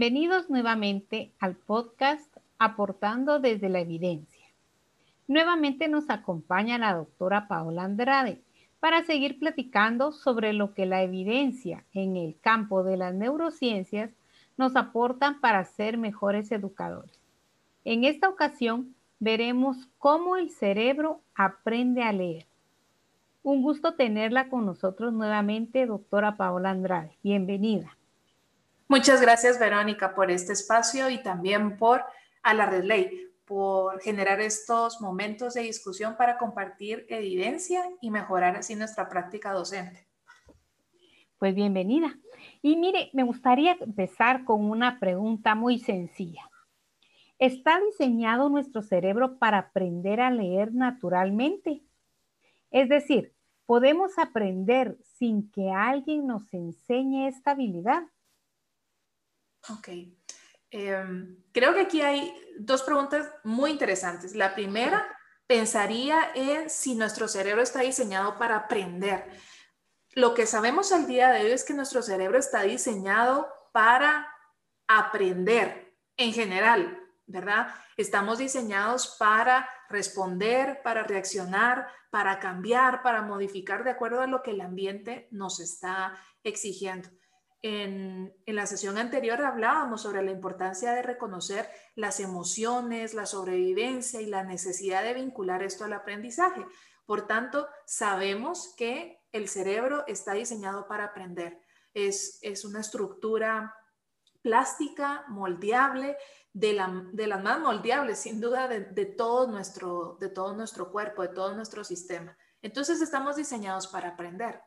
Bienvenidos nuevamente al podcast Aportando desde la Evidencia. Nuevamente nos acompaña la doctora Paola Andrade para seguir platicando sobre lo que la evidencia en el campo de las neurociencias nos aportan para ser mejores educadores. En esta ocasión veremos cómo el cerebro aprende a leer. Un gusto tenerla con nosotros nuevamente, doctora Paola Andrade. Bienvenida. Muchas gracias, Verónica, por este espacio y también por a la Red Ley, por generar estos momentos de discusión para compartir evidencia y mejorar así nuestra práctica docente. Pues bienvenida. Y mire, me gustaría empezar con una pregunta muy sencilla. ¿Está diseñado nuestro cerebro para aprender a leer naturalmente? Es decir, ¿podemos aprender sin que alguien nos enseñe esta habilidad? Ok. Em, creo que aquí hay dos preguntas muy interesantes. La primera, pensaría en si nuestro cerebro está diseñado para aprender. Lo que sabemos al día de hoy es que nuestro cerebro está diseñado para aprender en general, ¿verdad? Estamos diseñados para responder, para reaccionar, para cambiar, para modificar de acuerdo a lo que el ambiente nos está exigiendo. En, la sesión anterior hablábamos sobre la importancia de reconocer las emociones, la sobrevivencia y la necesidad de vincular esto al aprendizaje. Por tanto, sabemos que el cerebro está diseñado para aprender. Es, una estructura plástica, moldeable, de, las más moldeables, sin duda, de, todo nuestro, de todo nuestro cuerpo, de todo nuestro sistema. Entonces, estamos diseñados para aprender.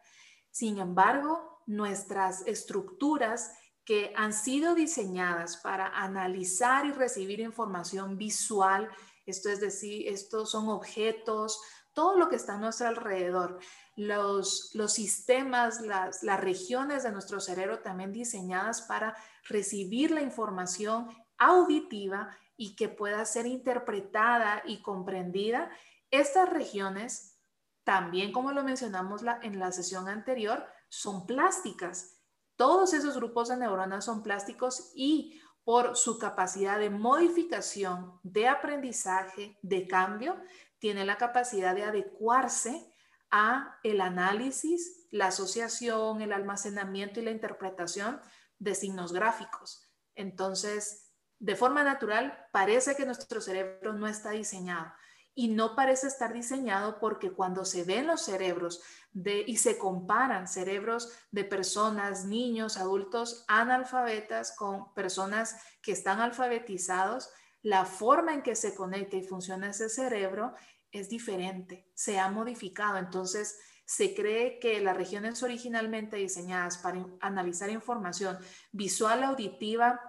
Sin embargo, nuestras estructuras que han sido diseñadas para analizar y recibir información visual, esto es decir, estos son objetos, todo lo que está a nuestro alrededor, los, los sistemas, las, las regiones de nuestro cerebro también diseñadas para recibir la información auditiva y que pueda ser interpretada y comprendida, estas regiones, también como lo mencionamos en la sesión anterior, son plásticas. Todos esos grupos de neuronas son plásticos y por su capacidad de modificación, de aprendizaje, de cambio, tiene la capacidad de adecuarse a el análisis, la asociación, el almacenamiento y la interpretación de signos gráficos. Entonces, de forma natural, parece que nuestro cerebro no está diseñado y no parece estar diseñado porque cuando se ven los cerebros de, y se comparan cerebros de personas, niños, adultos analfabetas con personas que están alfabetizados, la forma en que se conecta y funciona ese cerebro es diferente, se ha modificado. Entonces, se cree que las regiones originalmente diseñadas para analizar información visual, auditiva,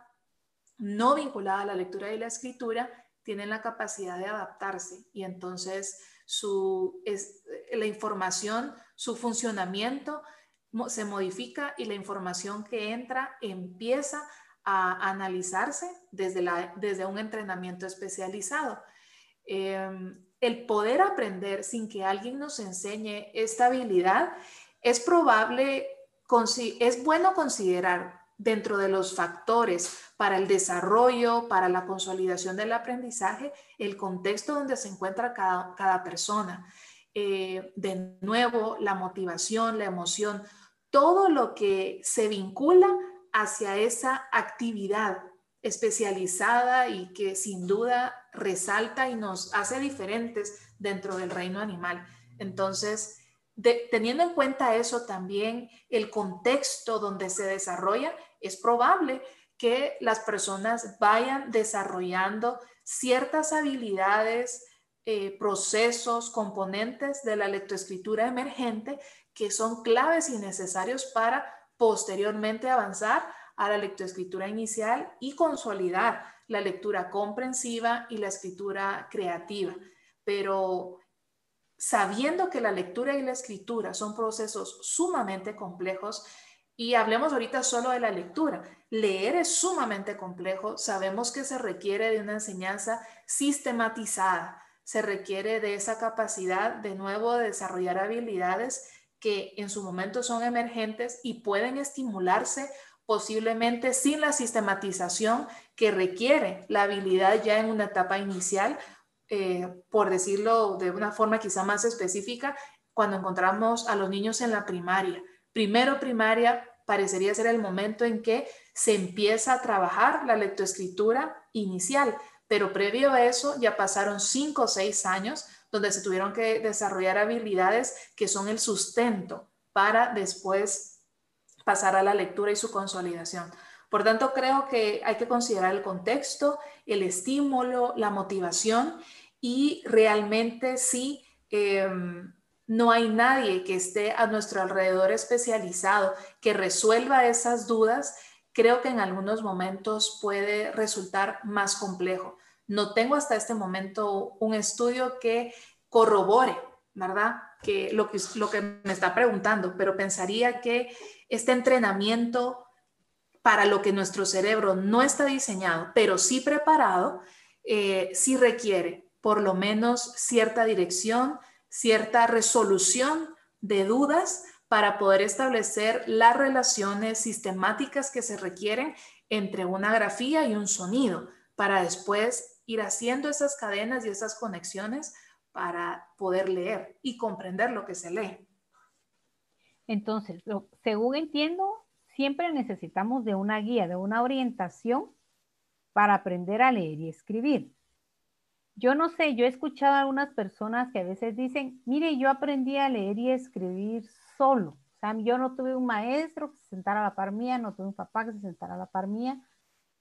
no vinculada a la lectura y la escritura, tienen la capacidad de adaptarse y entonces su, es, la información, su funcionamiento se modifica y la información que entra empieza a analizarse desde, la, desde un entrenamiento especializado. Em, el poder aprender sin que alguien nos enseñe esta habilidad es probable, es bueno considerar dentro de los factores para el desarrollo, para la consolidación del aprendizaje, el contexto donde se encuentra cada, persona. Eh, de nuevo, la motivación, la emoción, todo lo que se vincula hacia esa actividad especializada y que sin duda resalta y nos hace diferentes dentro del reino animal. Entonces, teniendo en cuenta eso también, el contexto donde se desarrolla, es probable que las personas vayan desarrollando ciertas habilidades, eh, procesos, componentes de la lectoescritura emergente que son claves y necesarios para posteriormente avanzar a la lectoescritura inicial y consolidar la lectura comprensiva y la escritura creativa. Pero sabiendo que la lectura y la escritura son procesos sumamente complejos, y hablemos ahorita solo de la lectura. Leer es sumamente complejo. Sabemos que se requiere de una enseñanza sistematizada. Se requiere de esa capacidad de nuevo de desarrollar habilidades que en su momento son emergentes y pueden estimularse posiblemente sin la sistematización que requiere la habilidad ya en una etapa inicial, eh, por decirlo de una forma quizá más específica, cuando encontramos a los niños en la primaria. Primero primaria parecería ser el momento en que se empieza a trabajar la lectoescritura inicial, pero previo a eso ya pasaron cinco o seis años donde se tuvieron que desarrollar habilidades que son el sustento para después pasar a la lectura y su consolidación. Por tanto, creo que hay que considerar el contexto, el estímulo, la motivación y realmente sí, em, no hay nadie que esté a nuestro alrededor especializado que resuelva esas dudas, creo que en algunos momentos puede resultar más complejo. No tengo hasta este momento un estudio que corrobore, ¿verdad? Que lo que, lo que me está preguntando, pero pensaría que este entrenamiento para lo que nuestro cerebro no está diseñado, pero sí preparado, eh, sí requiere por lo menos cierta dirección, cierta resolución de dudas para poder establecer las relaciones sistemáticas que se requieren entre una grafía y un sonido, para después ir haciendo esas cadenas y esas conexiones para poder leer y comprender lo que se lee. Entonces, según entiendo, siempre necesitamos de una guía, de una orientación para aprender a leer y escribir. Yo no sé, yo he escuchado a algunas personas que a veces dicen, mire, yo aprendí a leer y escribir solo. O sea, yo no tuve un maestro que se sentara a la par mía, no tuve un papá que se sentara a la par mía,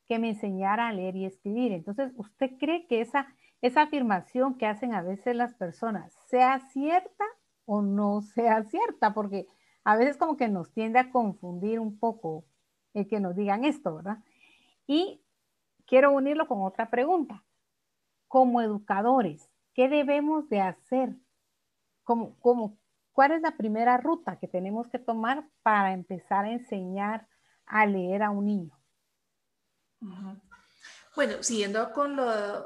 que me enseñara a leer y escribir. Entonces, ¿usted cree que esa, esa afirmación que hacen a veces las personas sea cierta o no sea cierta? Porque a veces como que nos tiende a confundir un poco el que nos digan esto, ¿verdad? Y quiero unirlo con otra pregunta. Como educadores, ¿qué debemos de hacer? Como, como, ¿Cuál es la primera ruta que tenemos que tomar para empezar a enseñar a leer a un niño? Bueno, siguiendo con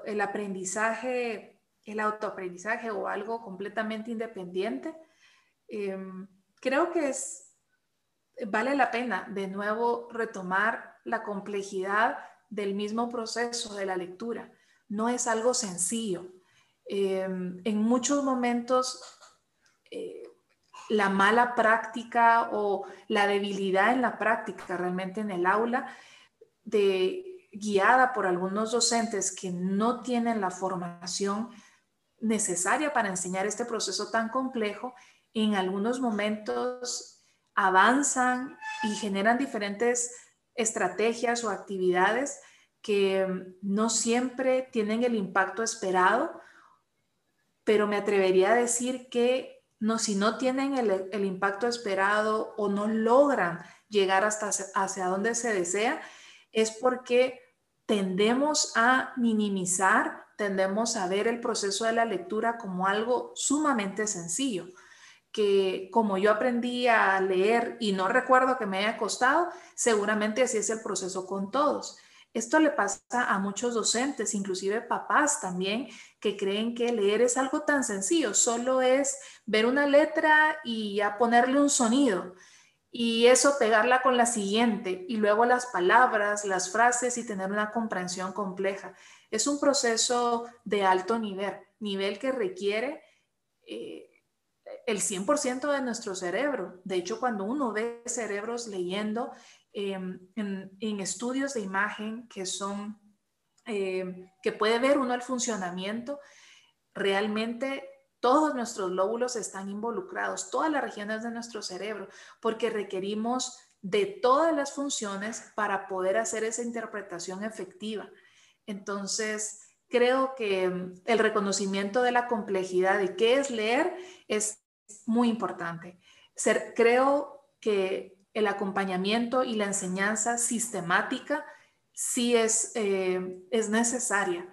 el aprendizaje, el autoaprendizaje o algo completamente independiente, em, creo que es, vale la pena de nuevo retomar la complejidad del mismo proceso de la lectura. No es algo sencillo. Em, en muchos momentos, eh, la mala práctica o la debilidad en la práctica realmente en el aula, de, guiada por algunos docentes que no tienen la formación necesaria para enseñar este proceso tan complejo, en algunos momentos avanzan y generan diferentes estrategias o actividades que no siempre tienen el impacto esperado, pero me atrevería a decir que no, si no tienen el, impacto esperado o no logran llegar hasta hacia donde se desea, es porque tendemos a minimizar, tendemos a ver el proceso de la lectura como algo sumamente sencillo que como yo aprendí a leer y no recuerdo que me haya costado, seguramente así es el proceso con todos. Esto le pasa a muchos docentes, inclusive papás también, que creen que leer es algo tan sencillo, solo es ver una letra y a ponerle un sonido y eso pegarla con la siguiente y luego las palabras, las frases y tener una comprensión compleja. Es un proceso de alto nivel, nivel que requiere eh, el 100% de nuestro cerebro. De hecho, cuando uno ve cerebros leyendo em, en, estudios de imagen que son, em, que puede ver uno el funcionamiento, realmente todos nuestros lóbulos están involucrados, todas las regiones de nuestro cerebro, porque requerimos de todas las funciones para poder hacer esa interpretación efectiva. Entonces, creo que em, el reconocimiento de la complejidad de qué es leer es muy importante. Ser, creo que el acompañamiento y la enseñanza sistemática sí es, eh, es necesaria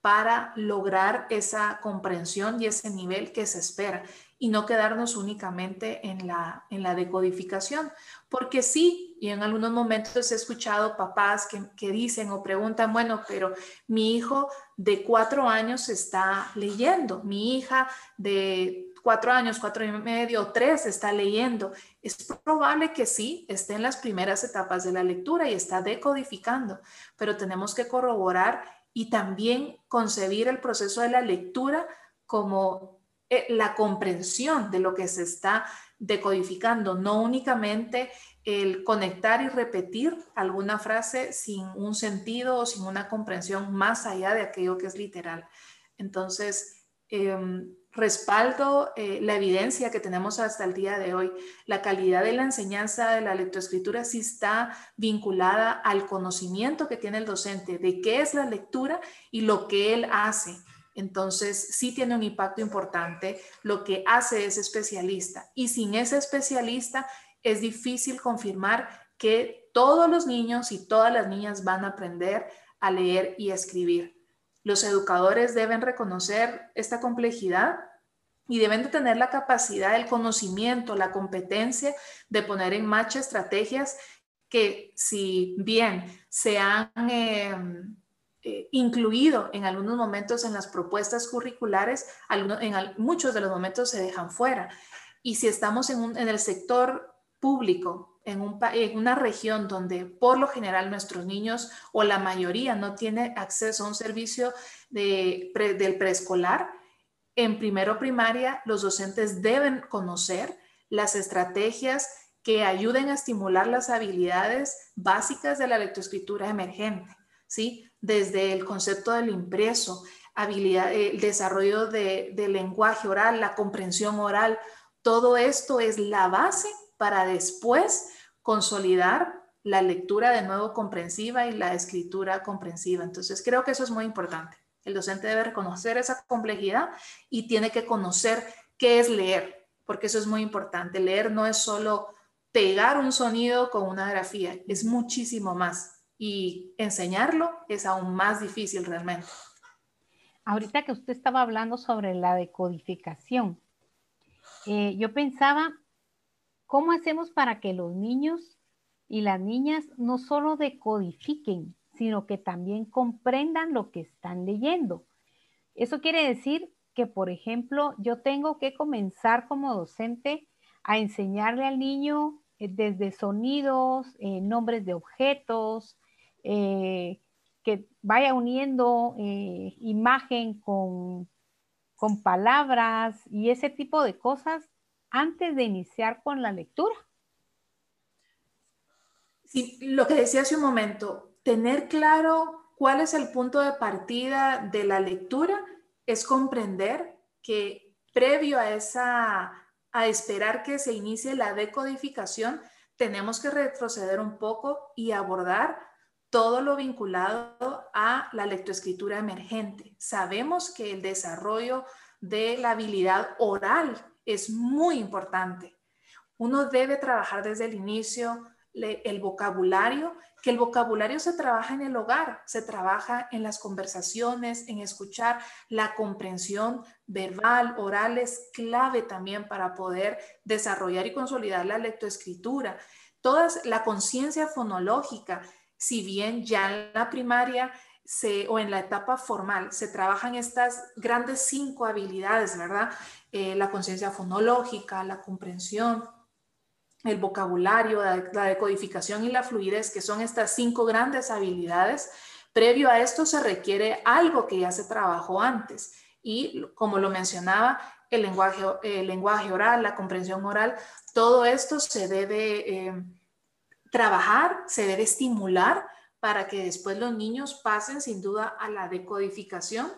para lograr esa comprensión y ese nivel que se espera y no quedarnos únicamente en la, en la decodificación. Porque sí, y en algunos momentos he escuchado papás que, que dicen o preguntan, bueno, pero mi hijo de cuatro años está leyendo, mi hija de cuatro años, cuatro y medio, tres está leyendo, es probable que sí esté en las primeras etapas de la lectura y está decodificando, pero tenemos que corroborar y también concebir el proceso de la lectura como eh, la comprensión de lo que se está decodificando, no únicamente el conectar y repetir alguna frase sin un sentido o sin una comprensión más allá de aquello que es literal. Entonces, em, respaldo eh, la evidencia que tenemos hasta el día de hoy. La calidad de la enseñanza de la lectoescritura sí está vinculada al conocimiento que tiene el docente de qué es la lectura y lo que él hace. Entonces, sí tiene un impacto importante lo que hace ese especialista. Y sin ese especialista, es difícil confirmar que todos los niños y todas las niñas van a aprender a leer y a escribir. Los educadores deben reconocer esta complejidad y deben de tener la capacidad, el conocimiento, la competencia de poner en marcha estrategias que si bien se han em, eh, incluido en algunos momentos en las propuestas curriculares, en muchos de los momentos se dejan fuera. Y si estamos en, en el sector público en, un, en, una región donde por lo general nuestros niños o la mayoría no tiene acceso a un servicio de, del preescolar, en primero primaria los docentes deben conocer las estrategias que ayuden a estimular las habilidades básicas de la lectoescritura emergente, ¿sí? Desde el concepto del impreso, habilidad, el desarrollo de, del lenguaje oral, la comprensión oral, todo esto es la base para después consolidar la lectura de nuevo comprensiva y la escritura comprensiva. Entonces, creo que eso es muy importante. El docente debe reconocer esa complejidad y tiene que conocer qué es leer, porque eso es muy importante. Leer no es solo pegar un sonido con una grafía, es muchísimo más. Y enseñarlo es aún más difícil realmente. Ahorita que usted estaba hablando sobre la decodificación, eh, yo pensaba ¿Cómo hacemos para que los niños y las niñas no solo decodifiquen, sino que también comprendan lo que están leyendo? Eso quiere decir que, por ejemplo, yo tengo que comenzar como docente a enseñarle al niño eh, desde sonidos, eh, nombres de objetos, eh, que vaya uniendo imagen con, con palabras y ese tipo de cosas antes de iniciar con la lectura. Sí, lo que decía hace un momento, tener claro cuál es el punto de partida de la lectura es comprender que previo a esa a esperar que se inicie la decodificación, tenemos que retroceder un poco y abordar todo lo vinculado a la lectoescritura emergente. Sabemos que el desarrollo de la habilidad oral es muy importante. Uno debe trabajar desde el inicio el vocabulario, que el vocabulario se trabaja en el hogar, se trabaja en las conversaciones, en escuchar, la comprensión verbal, oral es clave también para poder desarrollar y consolidar la lectoescritura. Toda la conciencia fonológica, si bien ya en la primaria o en la etapa formal se trabajan estas grandes cinco habilidades, ¿verdad? Eh, la conciencia fonológica, la comprensión, el vocabulario, la, decodificación y la fluidez, que son estas cinco grandes habilidades. Previo a esto se requiere algo que ya se trabajó antes y como lo mencionaba, el lenguaje, el lenguaje oral, la comprensión oral, todo esto se debe eh, trabajar, se debe estimular para que después los niños pasen sin duda a la decodificación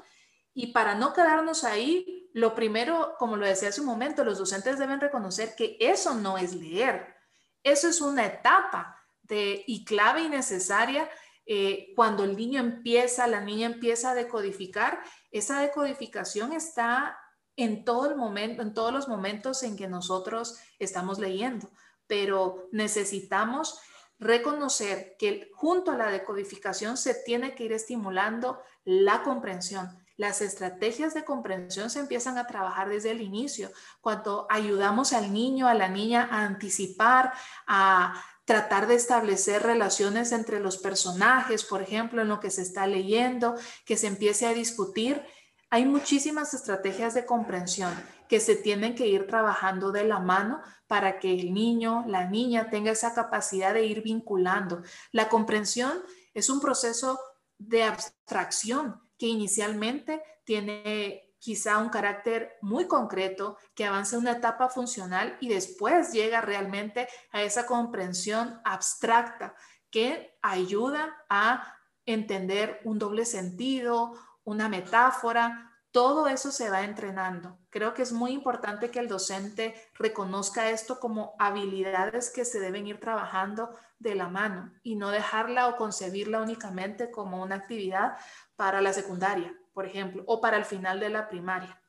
y para no quedarnos ahí, lo primero, como lo decía hace un momento, los docentes deben reconocer que eso no es leer. Eso es una etapa de, y clave y necesaria eh, cuando el niño empieza, la niña empieza a decodificar. Esa decodificación está en todo el momento, en todos los momentos en que nosotros estamos leyendo, pero necesitamos reconocer que junto a la decodificación se tiene que ir estimulando la comprensión las estrategias de comprensión se empiezan a trabajar desde el inicio, cuando ayudamos al niño, a la niña a anticipar, a tratar de establecer relaciones entre los personajes, por ejemplo, en lo que se está leyendo, que se empiece a discutir. Hay muchísimas estrategias de comprensión que se tienen que ir trabajando de la mano para que el niño, la niña tenga esa capacidad de ir vinculando. La comprensión es un proceso de abstracción que inicialmente tiene quizá un carácter muy concreto, que avanza una etapa funcional y después llega realmente a esa comprensión abstracta que ayuda a entender un doble sentido, una metáfora, todo eso se va entrenando. Creo que es muy importante que el docente reconozca esto como habilidades que se deben ir trabajando de la mano y no dejarla o concebirla únicamente como una actividad para la secundaria, por ejemplo, o para el final de la primaria.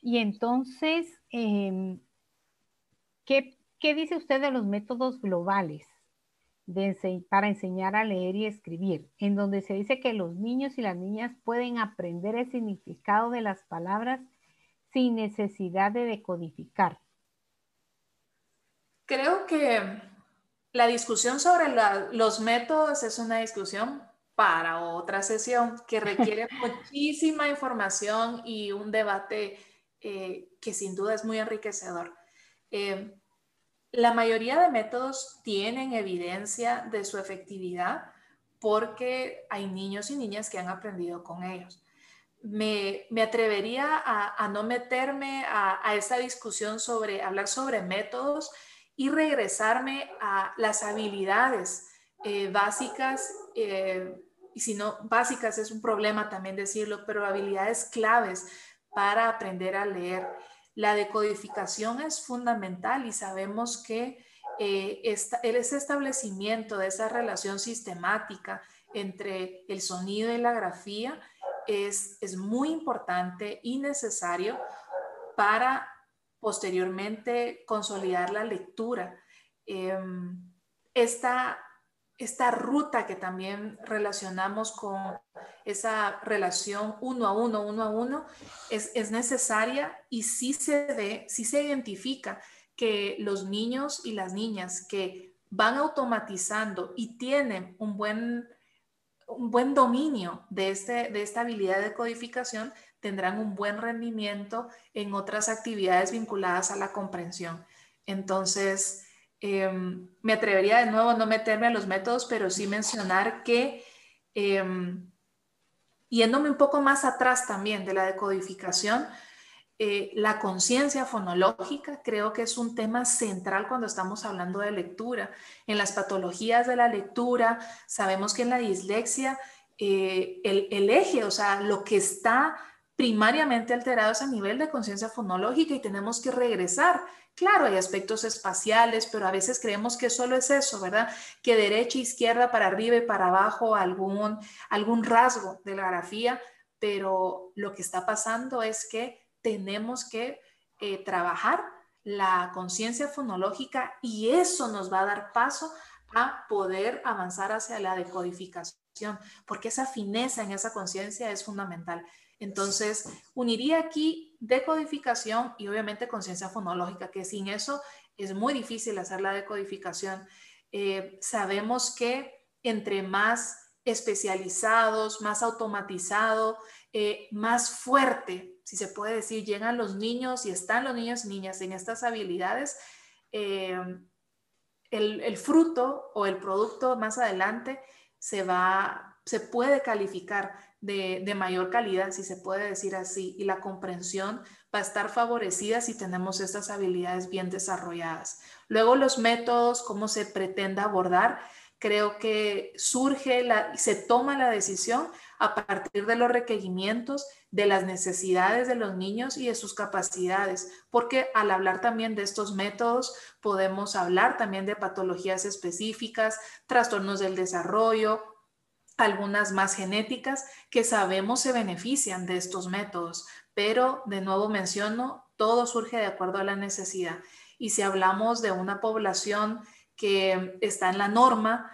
Y entonces, em, ¿qué, ¿qué dice usted de los métodos globales? Para enseñar a leer y escribir, en donde se dice que los niños y las niñas pueden aprender el significado de las palabras sin necesidad de decodificar. Creo que la discusión sobre los métodos es una discusión para otra sesión que requiere muchísima información y un debate eh, que sin duda es muy enriquecedor. Eh, la mayoría de métodos tienen evidencia de su efectividad porque hay niños y niñas que han aprendido con ellos. Me, atrevería a, no meterme a, esa discusión sobre hablar sobre métodos y regresarme a las habilidades eh, básicas, eh, y si no, básicas es un problema también decirlo, pero habilidades claves para aprender a leer. La decodificación es fundamental y sabemos que eh, ese establecimiento de esa relación sistemática entre el sonido y la grafía es, es muy importante y necesario para posteriormente consolidar la lectura. Em, esta esta ruta que también relacionamos con esa relación uno a uno, uno a uno, es, necesaria y sí se ve, sí se identifica que los niños y las niñas que van automatizando y tienen un buen, un buen dominio de, este, de esta habilidad de codificación tendrán un buen rendimiento en otras actividades vinculadas a la comprensión. Entonces, Em, me atrevería de nuevo a no meterme a los métodos, pero sí mencionar que, em, yéndome un poco más atrás también de la decodificación, eh, la conciencia fonológica creo que es un tema central cuando estamos hablando de lectura. En las patologías de la lectura, sabemos que en la dislexia eh, el, el, eje, o sea, lo que está primariamente alterado es a nivel de conciencia fonológica y tenemos que regresar Claro, hay aspectos espaciales, pero a veces creemos que solo es eso, ¿verdad? Que derecha, izquierda, para arriba y para abajo, algún, algún rasgo de la grafía, pero lo que está pasando es que tenemos que eh, trabajar la conciencia fonológica y eso nos va a dar paso a poder avanzar hacia la decodificación, porque esa fineza en esa conciencia es fundamental. Entonces, uniría aquí decodificación y obviamente conciencia fonológica, que sin eso es muy difícil hacer la decodificación. Eh, sabemos que entre más especializados, más automatizado, eh, más fuerte, si se puede decir, llegan los niños y están los niños y niñas en estas habilidades, eh, el, fruto o el producto más adelante se va, se puede calificar de, mayor calidad, si se puede decir así, y la comprensión va a estar favorecida si tenemos estas habilidades bien desarrolladas. Luego los métodos, cómo se pretende abordar, creo que surge, la, se toma la decisión a partir de los requerimientos, de las necesidades de los niños y de sus capacidades, porque al hablar también de estos métodos podemos hablar también de patologías específicas, trastornos del desarrollo, algunas más genéticas que sabemos se benefician de estos métodos, pero de nuevo menciono, todo surge de acuerdo a la necesidad. Y si hablamos de una población que está en la norma,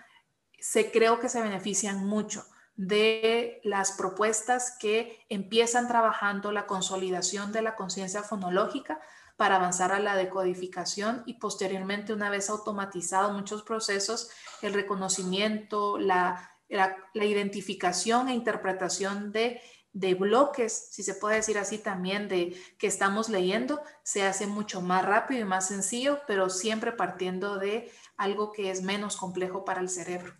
se creo que se benefician mucho de las propuestas que empiezan trabajando la consolidación de la conciencia fonológica para avanzar a la decodificación y posteriormente, una vez automatizado muchos procesos, el reconocimiento, la la, identificación e interpretación de de bloques, si se puede decir así también, de que estamos leyendo, se hace mucho más rápido y más sencillo, pero siempre partiendo de algo que es menos complejo para el cerebro.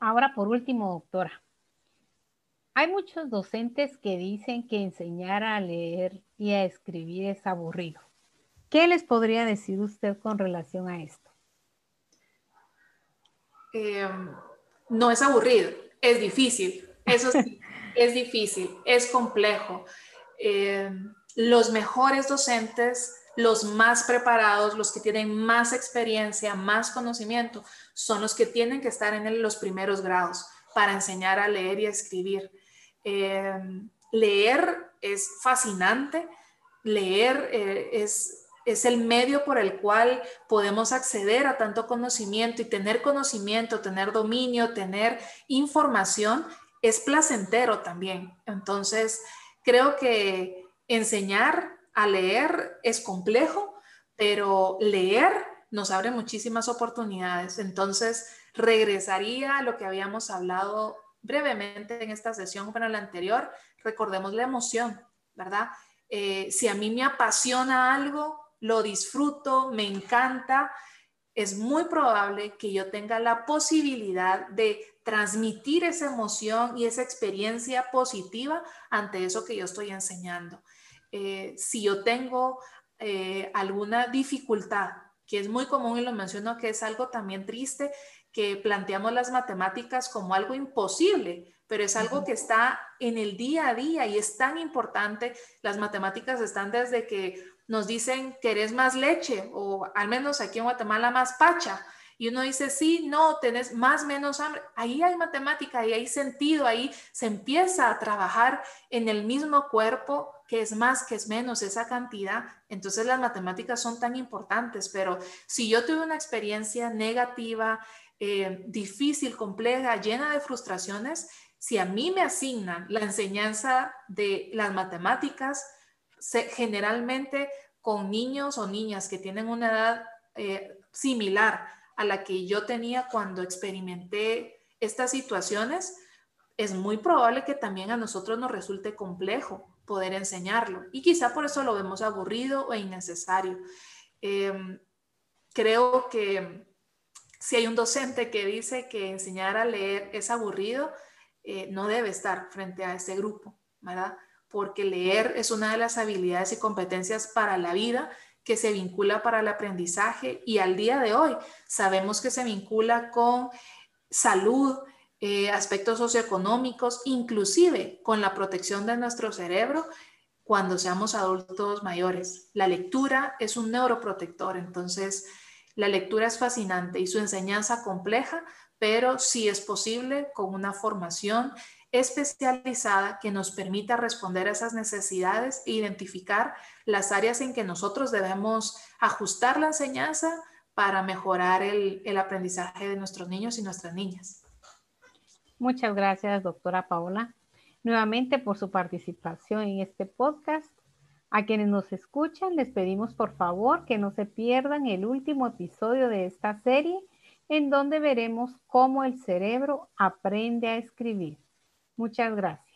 Ahora, por último, doctora, hay muchos docentes que dicen que enseñar a leer y a escribir es aburrido. ¿Qué les podría decir usted con relación a esto? Em, no es aburrido, es difícil. Eso sí, es difícil, es complejo. Eh, los mejores docentes, los más preparados, los que tienen más experiencia, más conocimiento, son los que tienen que estar en los primeros grados para enseñar a leer y a escribir. Eh, leer es fascinante, leer eh, es es el medio por el cual podemos acceder a tanto conocimiento y tener conocimiento, tener dominio, tener información es placentero también. Entonces, creo que enseñar a leer es complejo, pero leer nos abre muchísimas oportunidades. Entonces, regresaría a lo que habíamos hablado brevemente en esta sesión para la anterior. Recordemos la emoción, ¿verdad? Eh, si a mí me apasiona algo, lo disfruto, me encanta, es muy probable que yo tenga la posibilidad de transmitir esa emoción y esa experiencia positiva ante eso que yo estoy enseñando. Eh, si yo tengo eh, alguna dificultad, que es muy común y lo menciono que es algo también triste, que planteamos las matemáticas como algo imposible, pero es algo que está en el día a día y es tan importante. Las matemáticas están desde que nos dicen, ¿querés más leche? O al menos aquí en Guatemala más pacha y uno dice, sí, no, tenés más, menos hambre. Ahí hay matemática, ahí hay sentido, ahí se empieza a trabajar en el mismo cuerpo, que es más, que es menos, esa cantidad. Entonces las matemáticas son tan importantes, pero si yo tuve una experiencia negativa, eh, difícil, compleja, llena de frustraciones, si a mí me asignan la enseñanza de las matemáticas, generalmente con niños o niñas que tienen una edad eh, similar a la que yo tenía cuando experimenté estas situaciones, es muy probable que también a nosotros nos resulte complejo poder enseñarlo. Y quizá por eso lo vemos aburrido o innecesario. Em, creo que si hay un docente que dice que enseñar a leer es aburrido, eh, no debe estar frente a ese grupo, ¿verdad? Porque leer es una de las habilidades y competencias para la vida que se vincula para el aprendizaje y al día de hoy sabemos que se vincula con salud, eh, aspectos socioeconómicos, inclusive con la protección de nuestro cerebro cuando seamos adultos mayores. La lectura es un neuroprotector, entonces la lectura es fascinante y su enseñanza compleja, pero sí es posible con una formación especializada que nos permita responder a esas necesidades e identificar las áreas en que nosotros debemos ajustar la enseñanza para mejorar el, el aprendizaje de nuestros niños y nuestras niñas. Muchas gracias, doctora Paola, nuevamente por su participación en este podcast. A quienes nos escuchan, les pedimos por favor que no se pierdan el último episodio de esta serie en donde veremos cómo el cerebro aprende a escribir. Muchas gracias.